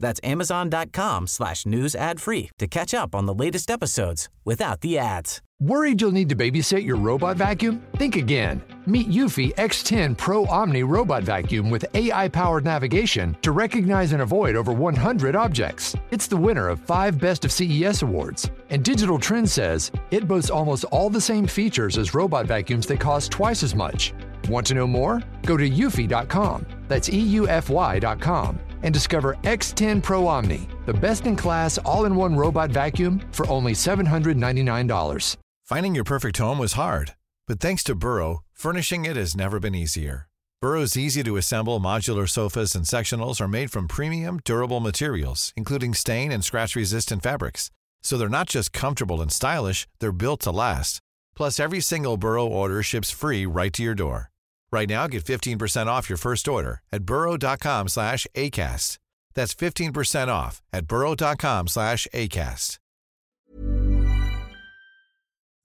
That's amazon.com slash news ad free to catch up on the latest episodes without the ads. Worried you'll need to babysit your robot vacuum? Think again. Meet Eufy X10 Pro Omni Robot Vacuum with AI powered navigation to recognize and avoid over 100 objects. It's the winner of five Best of CES awards. And Digital Trends says it boasts almost all the same features as robot vacuums that cost twice as much. Want to know more? Go to eufy.com. That's EUFY.com and discover X10 Pro Omni, the best in class all in one robot vacuum for only $799. Finding your perfect home was hard, but thanks to Burrow, furnishing it has never been easier. Burrow's easy to assemble modular sofas and sectionals are made from premium, durable materials, including stain and scratch resistant fabrics. So they're not just comfortable and stylish, they're built to last. Plus, every single Burrow order ships free right to your door. Right now, get 15% off your first order at burrow.com slash ACAST. That's 15% off at burrow.com slash ACAST.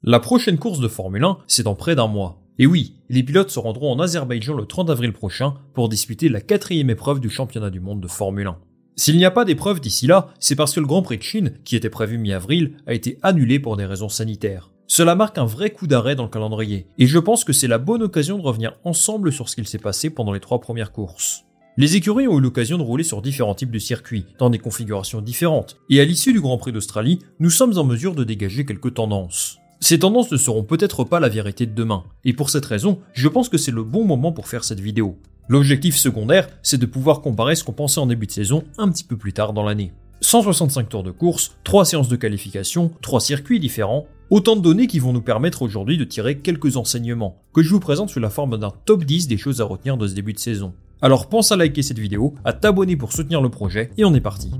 La prochaine course de Formule 1, c'est dans près d'un mois. Et oui, les pilotes se rendront en Azerbaïdjan le 30 avril prochain pour disputer la quatrième épreuve du championnat du monde de Formule 1. S'il n'y a pas d'épreuve d'ici là, c'est parce que le Grand Prix de Chine, qui était prévu mi-avril, a été annulé pour des raisons sanitaires. Cela marque un vrai coup d'arrêt dans le calendrier, et je pense que c'est la bonne occasion de revenir ensemble sur ce qu'il s'est passé pendant les trois premières courses. Les écuries ont eu l'occasion de rouler sur différents types de circuits, dans des configurations différentes, et à l'issue du Grand Prix d'Australie, nous sommes en mesure de dégager quelques tendances. Ces tendances ne seront peut-être pas la vérité de demain, et pour cette raison, je pense que c'est le bon moment pour faire cette vidéo. L'objectif secondaire, c'est de pouvoir comparer ce qu'on pensait en début de saison un petit peu plus tard dans l'année. 165 tours de course, 3 séances de qualification, 3 circuits différents, autant de données qui vont nous permettre aujourd'hui de tirer quelques enseignements, que je vous présente sous la forme d'un top 10 des choses à retenir de ce début de saison. Alors pense à liker cette vidéo, à t'abonner pour soutenir le projet, et on est parti.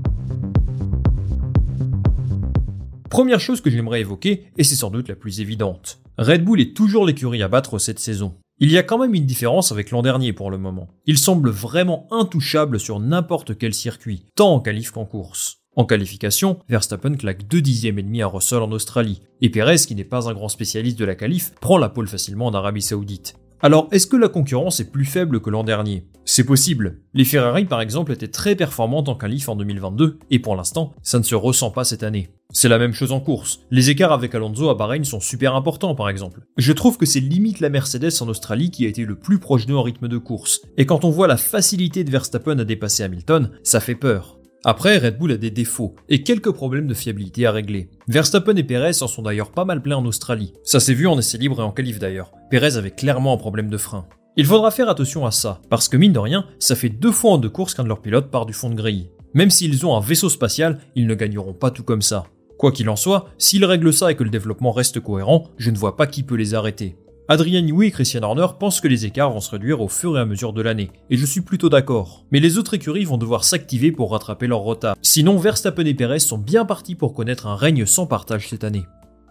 Première chose que j'aimerais évoquer, et c'est sans doute la plus évidente. Red Bull est toujours l'écurie à battre cette saison. Il y a quand même une différence avec l'an dernier pour le moment. Il semble vraiment intouchable sur n'importe quel circuit, tant en qualif qu'en course. En qualification, Verstappen claque 2 dixièmes et demi à Russell en Australie, et Perez, qui n'est pas un grand spécialiste de la qualif, prend la pole facilement en Arabie Saoudite. Alors, est-ce que la concurrence est plus faible que l'an dernier? C'est possible. Les Ferrari, par exemple, étaient très performantes en qualif en 2022, et pour l'instant, ça ne se ressent pas cette année. C'est la même chose en course. Les écarts avec Alonso à Bahreïn sont super importants par exemple. Je trouve que c'est limite la Mercedes en Australie qui a été le plus proche d'eux en rythme de course. Et quand on voit la facilité de Verstappen à dépasser Hamilton, ça fait peur. Après, Red Bull a des défauts et quelques problèmes de fiabilité à régler. Verstappen et Perez en sont d'ailleurs pas mal pleins en Australie. Ça s'est vu en essai libre et en qualif d'ailleurs. Perez avait clairement un problème de frein. Il faudra faire attention à ça, parce que mine de rien, ça fait deux fois en deux courses qu'un de leurs pilotes part du fond de grille. Même s'ils ont un vaisseau spatial, ils ne gagneront pas tout comme ça. Quoi qu'il en soit, s'ils règlent ça et que le développement reste cohérent, je ne vois pas qui peut les arrêter. Adrien Newey et Christian Horner pensent que les écarts vont se réduire au fur et à mesure de l'année, et je suis plutôt d'accord. Mais les autres écuries vont devoir s'activer pour rattraper leur retard. Sinon, Verstappen et Perez sont bien partis pour connaître un règne sans partage cette année.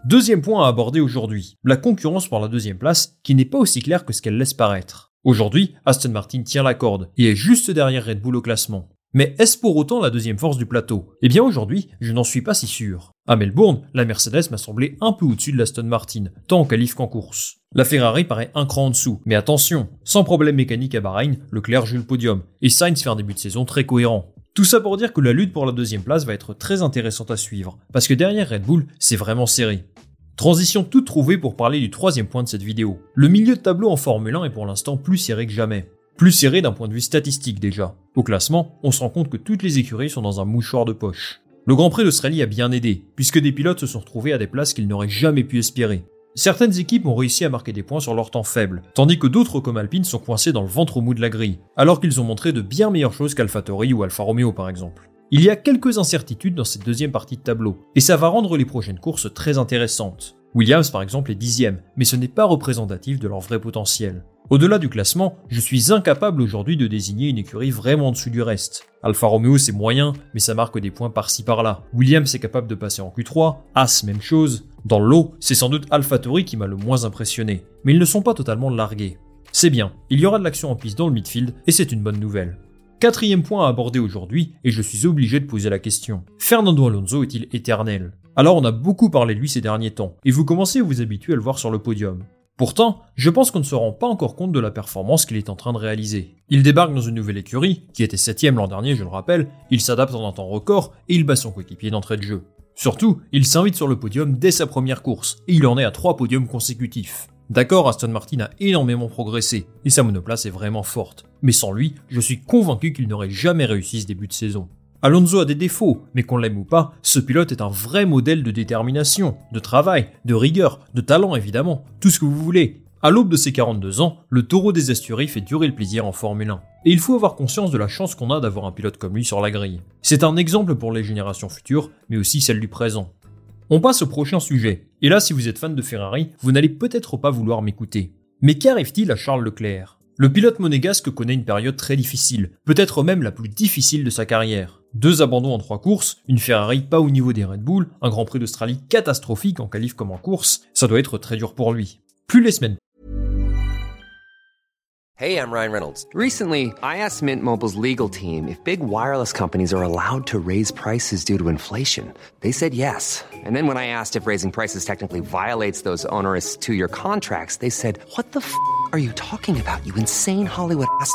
Deuxième point à aborder aujourd'hui, la concurrence pour la deuxième place, qui n'est pas aussi claire que ce qu'elle laisse paraître. Aujourd'hui, Aston Martin tient la corde et est juste derrière Red Bull au classement. Mais est-ce pour autant la deuxième force du plateau? Eh bien aujourd'hui, je n'en suis pas si sûr. À Melbourne, la Mercedes m'a semblé un peu au-dessus de l'Aston Martin, tant en qualif qu'en course. La Ferrari paraît un cran en dessous, mais attention, sans problème mécanique à Bahreïn, Leclerc joue le podium, et Sainz fait un début de saison très cohérent. Tout ça pour dire que la lutte pour la deuxième place va être très intéressante à suivre, parce que derrière Red Bull, c'est vraiment serré. Transition toute trouvée pour parler du troisième point de cette vidéo. Le milieu de tableau en Formule 1 est pour l'instant plus serré que jamais. Plus serré d'un point de vue statistique déjà. Au classement, on se rend compte que toutes les écuries sont dans un mouchoir de poche. Le Grand Prix d'Australie a bien aidé, puisque des pilotes se sont retrouvés à des places qu'ils n'auraient jamais pu espérer. Certaines équipes ont réussi à marquer des points sur leur temps faible, tandis que d'autres comme Alpine sont coincés dans le ventre mou de la grille, alors qu'ils ont montré de bien meilleures choses qu'AlphaTauri ou Alfa Romeo par exemple. Il y a quelques incertitudes dans cette deuxième partie de tableau, et ça va rendre les prochaines courses très intéressantes. Williams par exemple est dixième, mais ce n'est pas représentatif de leur vrai potentiel. Au-delà du classement, je suis incapable aujourd'hui de désigner une écurie vraiment en dessous du reste. Alfa Romeo c'est moyen, mais ça marque des points par-ci par-là. Williams est capable de passer en Q3, As même chose. Dans le lot, c'est sans doute AlphaTauri qui m'a le moins impressionné, mais ils ne sont pas totalement largués. C'est bien, il y aura de l'action en piste dans le midfield et c'est une bonne nouvelle. Quatrième point à aborder aujourd'hui, et je suis obligé de poser la question. Fernando Alonso est-il éternel? Alors on a beaucoup parlé de lui ces derniers temps, et vous commencez à vous habituer à le voir sur le podium. Pourtant, je pense qu'on ne se rend pas encore compte de la performance qu'il est en train de réaliser. Il débarque dans une nouvelle écurie, qui était septième l'an dernier, je le rappelle, il s'adapte en un temps record et il bat son coéquipier d'entrée de jeu. Surtout, il s'invite sur le podium dès sa première course, et il en est à trois podiums consécutifs. D'accord, Aston Martin a énormément progressé, et sa monoplace est vraiment forte. Mais sans lui, je suis convaincu qu'il n'aurait jamais réussi ce début de saison. Alonso a des défauts, mais qu'on l'aime ou pas, ce pilote est un vrai modèle de détermination, de travail, de rigueur, de talent évidemment, tout ce que vous voulez. À l'aube de ses 42 ans, le taureau des estuaries fait durer le plaisir en Formule 1. Et il faut avoir conscience de la chance qu'on a d'avoir un pilote comme lui sur la grille. C'est un exemple pour les générations futures, mais aussi celles du présent. On passe au prochain sujet. Et là, si vous êtes fan de Ferrari, vous n'allez peut-être pas vouloir m'écouter. Mais qu'arrive-t-il à Charles Leclerc? Le pilote monégasque connaît une période très difficile, peut-être même la plus difficile de sa carrière. Deux abandons en trois courses, une Ferrari pas au niveau des Red Bull, un Grand Prix d'Australie catastrophique en qualif comme en course, ça doit être très dur pour lui. Plus les semaines Hey, I'm Ryan Reynolds. Recently, I asked Mint Mobile's legal team if big wireless companies are allowed to raise prices due to inflation. They said yes. And then when I asked if raising prices technically violates those onerous two year contracts, they said, What the f are you talking about, you insane Hollywood ass?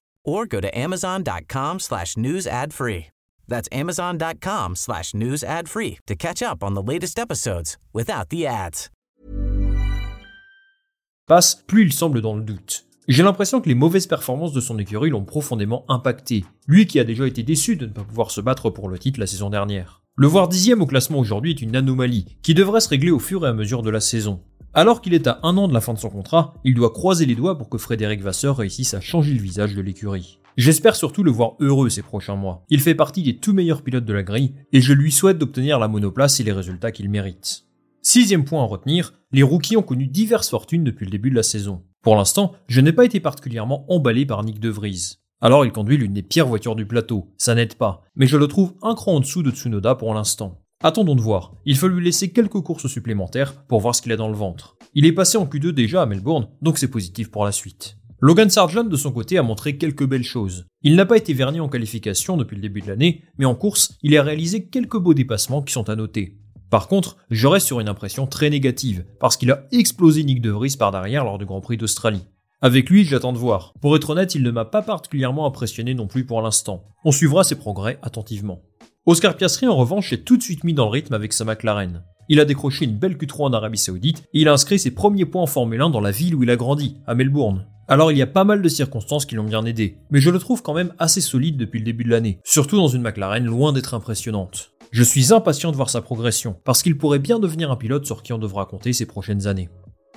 or go to amazon.com slash news ad free. That's amazon.com slash news ad free to catch up on the latest episodes without the ads. Passe, plus il semble dans le doute. J'ai l'impression que les mauvaises performances de son écurie l'ont profondément impacté. Lui qui a déjà été déçu de ne pas pouvoir se battre pour le titre la saison dernière. Le voir dixième au classement aujourd'hui est une anomalie, qui devrait se régler au fur et à mesure de la saison. Alors qu'il est à un an de la fin de son contrat, il doit croiser les doigts pour que Frédéric Vasseur réussisse à changer le visage de l'écurie. J'espère surtout le voir heureux ces prochains mois. Il fait partie des tout meilleurs pilotes de la grille et je lui souhaite d'obtenir la monoplace et les résultats qu'il mérite. Sixième point à retenir, les rookies ont connu diverses fortunes depuis le début de la saison. Pour l'instant, je n'ai pas été particulièrement emballé par Nick De Vries. Alors il conduit l'une des pires voitures du plateau, ça n'aide pas, mais je le trouve un cran en dessous de Tsunoda pour l'instant. Attendons de voir. Il faut lui laisser quelques courses supplémentaires pour voir ce qu'il a dans le ventre. Il est passé en Q2 déjà à Melbourne, donc c'est positif pour la suite. Logan Sargent de son côté a montré quelques belles choses. Il n'a pas été verni en qualification depuis le début de l'année, mais en course, il a réalisé quelques beaux dépassements qui sont à noter. Par contre, je reste sur une impression très négative, parce qu'il a explosé Nick De Vries par derrière lors du Grand Prix d'Australie. Avec lui, j'attends de voir. Pour être honnête, il ne m'a pas particulièrement impressionné non plus pour l'instant. On suivra ses progrès attentivement. Oscar Piastri en revanche est tout de suite mis dans le rythme avec sa McLaren. Il a décroché une belle Q3 en Arabie Saoudite et il a inscrit ses premiers points en Formule 1 dans la ville où il a grandi, à Melbourne. Alors il y a pas mal de circonstances qui l'ont bien aidé, mais je le trouve quand même assez solide depuis le début de l'année, surtout dans une McLaren loin d'être impressionnante. Je suis impatient de voir sa progression, parce qu'il pourrait bien devenir un pilote sur qui on devra compter ces prochaines années.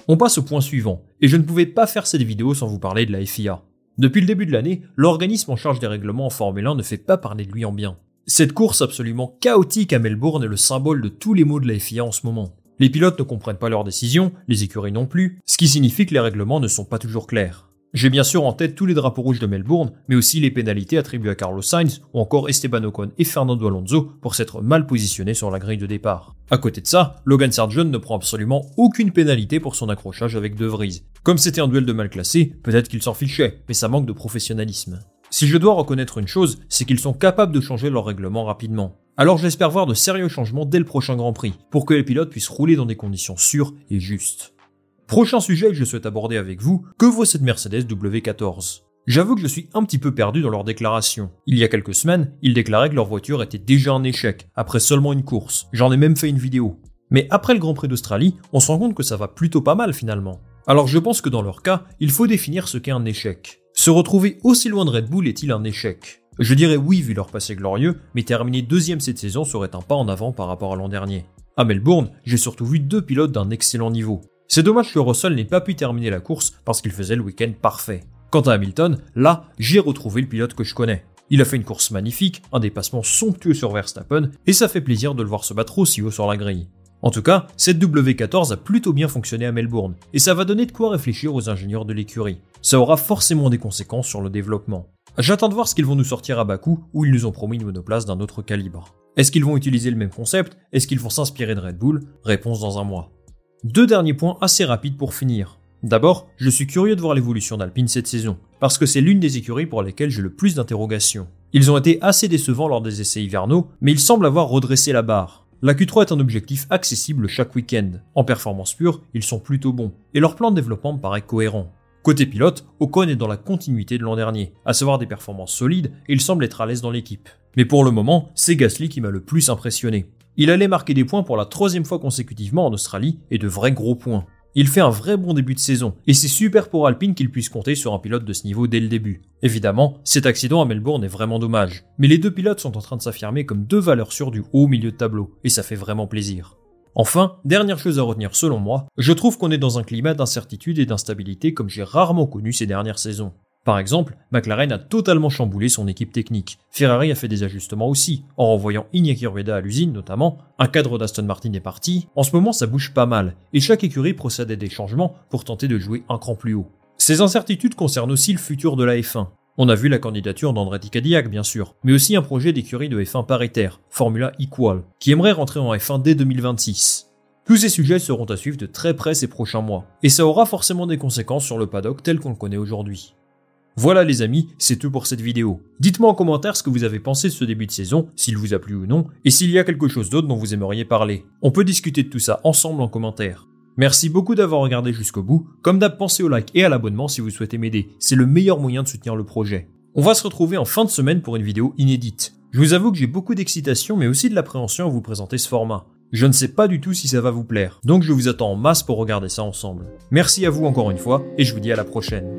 On passe au point suivant, et je ne pouvais pas faire cette vidéo sans vous parler de la FIA. Depuis le début de l'année, l'organisme en charge des règlements en Formule 1 ne fait pas parler de lui en bien. Cette course absolument chaotique à Melbourne est le symbole de tous les maux de la FIA en ce moment. Les pilotes ne comprennent pas leurs décisions, les écuries non plus, ce qui signifie que les règlements ne sont pas toujours clairs. J'ai bien sûr en tête tous les drapeaux rouges de Melbourne, mais aussi les pénalités attribuées à Carlos Sainz ou encore Esteban Ocon et Fernando Alonso pour s'être mal positionnés sur la grille de départ. À côté de ça, Logan Sargent ne prend absolument aucune pénalité pour son accrochage avec De Vries. Comme c'était un duel de mal classé, peut-être qu'il s'en fichait, mais ça manque de professionnalisme. Si je dois reconnaître une chose, c'est qu'ils sont capables de changer leur règlement rapidement. Alors j'espère voir de sérieux changements dès le prochain Grand Prix, pour que les pilotes puissent rouler dans des conditions sûres et justes. Prochain sujet que je souhaite aborder avec vous, que vaut cette Mercedes W14 J'avoue que je suis un petit peu perdu dans leurs déclarations. Il y a quelques semaines, ils déclaraient que leur voiture était déjà un échec, après seulement une course. J'en ai même fait une vidéo. Mais après le Grand Prix d'Australie, on se rend compte que ça va plutôt pas mal finalement. Alors je pense que dans leur cas, il faut définir ce qu'est un échec. Se retrouver aussi loin de Red Bull est-il un échec? Je dirais oui vu leur passé glorieux, mais terminer deuxième cette saison serait un pas en avant par rapport à l'an dernier. À Melbourne, j'ai surtout vu deux pilotes d'un excellent niveau. C'est dommage que Russell n'ait pas pu terminer la course parce qu'il faisait le week-end parfait. Quant à Hamilton, là, j'ai retrouvé le pilote que je connais. Il a fait une course magnifique, un dépassement somptueux sur Verstappen, et ça fait plaisir de le voir se battre aussi haut sur la grille. En tout cas, cette W14 a plutôt bien fonctionné à Melbourne, et ça va donner de quoi réfléchir aux ingénieurs de l'écurie. Ça aura forcément des conséquences sur le développement. J'attends de voir ce qu'ils vont nous sortir à Bakou, où ils nous ont promis une monoplace d'un autre calibre. Est-ce qu'ils vont utiliser le même concept? Est-ce qu'ils vont s'inspirer de Red Bull? Réponse dans un mois. Deux derniers points assez rapides pour finir. D'abord, je suis curieux de voir l'évolution d'Alpine cette saison, parce que c'est l'une des écuries pour lesquelles j'ai le plus d'interrogations. Ils ont été assez décevants lors des essais hivernaux, mais ils semblent avoir redressé la barre. La Q3 est un objectif accessible chaque week-end. En performance pure, ils sont plutôt bons, et leur plan de développement me paraît cohérent. Côté pilote, Ocon est dans la continuité de l'an dernier, à savoir des performances solides et il semble être à l'aise dans l'équipe. Mais pour le moment, c'est Gasly qui m'a le plus impressionné. Il allait marquer des points pour la troisième fois consécutivement en Australie et de vrais gros points. Il fait un vrai bon début de saison, et c'est super pour Alpine qu'il puisse compter sur un pilote de ce niveau dès le début. Évidemment, cet accident à Melbourne est vraiment dommage, mais les deux pilotes sont en train de s'affirmer comme deux valeurs sûres du haut milieu de tableau, et ça fait vraiment plaisir. Enfin, dernière chose à retenir selon moi, je trouve qu'on est dans un climat d'incertitude et d'instabilité comme j'ai rarement connu ces dernières saisons. Par exemple, McLaren a totalement chamboulé son équipe technique. Ferrari a fait des ajustements aussi, en renvoyant Iñaki Rueda à l'usine notamment. Un cadre d'Aston Martin est parti. En ce moment, ça bouge pas mal, et chaque écurie procède à des changements pour tenter de jouer un cran plus haut. Ces incertitudes concernent aussi le futur de la F1. On a vu la candidature d'Andretti Cadillac, bien sûr, mais aussi un projet d'écurie de F1 paritaire, Formula Equal, qui aimerait rentrer en F1 dès 2026. Tous ces sujets seront à suivre de très près ces prochains mois, et ça aura forcément des conséquences sur le paddock tel qu'on le connaît aujourd'hui. Voilà les amis, c'est tout pour cette vidéo. Dites-moi en commentaire ce que vous avez pensé de ce début de saison, s'il vous a plu ou non, et s'il y a quelque chose d'autre dont vous aimeriez parler. On peut discuter de tout ça ensemble en commentaire. Merci beaucoup d'avoir regardé jusqu'au bout. Comme d'hab, pensez au like et à l'abonnement si vous souhaitez m'aider. C'est le meilleur moyen de soutenir le projet. On va se retrouver en fin de semaine pour une vidéo inédite. Je vous avoue que j'ai beaucoup d'excitation mais aussi de l'appréhension à vous présenter ce format. Je ne sais pas du tout si ça va vous plaire, donc je vous attends en masse pour regarder ça ensemble. Merci à vous encore une fois et je vous dis à la prochaine.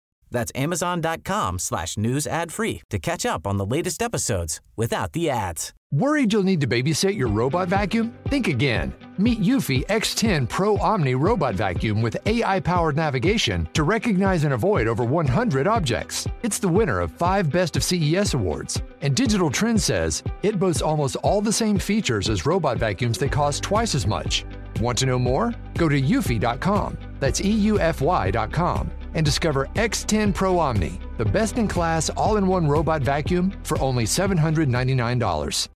That's amazon.com slash news ad free to catch up on the latest episodes without the ads. Worried you'll need to babysit your robot vacuum? Think again. Meet Eufy X10 Pro Omni Robot Vacuum with AI powered navigation to recognize and avoid over 100 objects. It's the winner of five Best of CES awards. And Digital Trends says it boasts almost all the same features as robot vacuums that cost twice as much. Want to know more? Go to eufy.com. That's EUFY.com and discover X10 Pro Omni, the best in class all in one robot vacuum for only $799.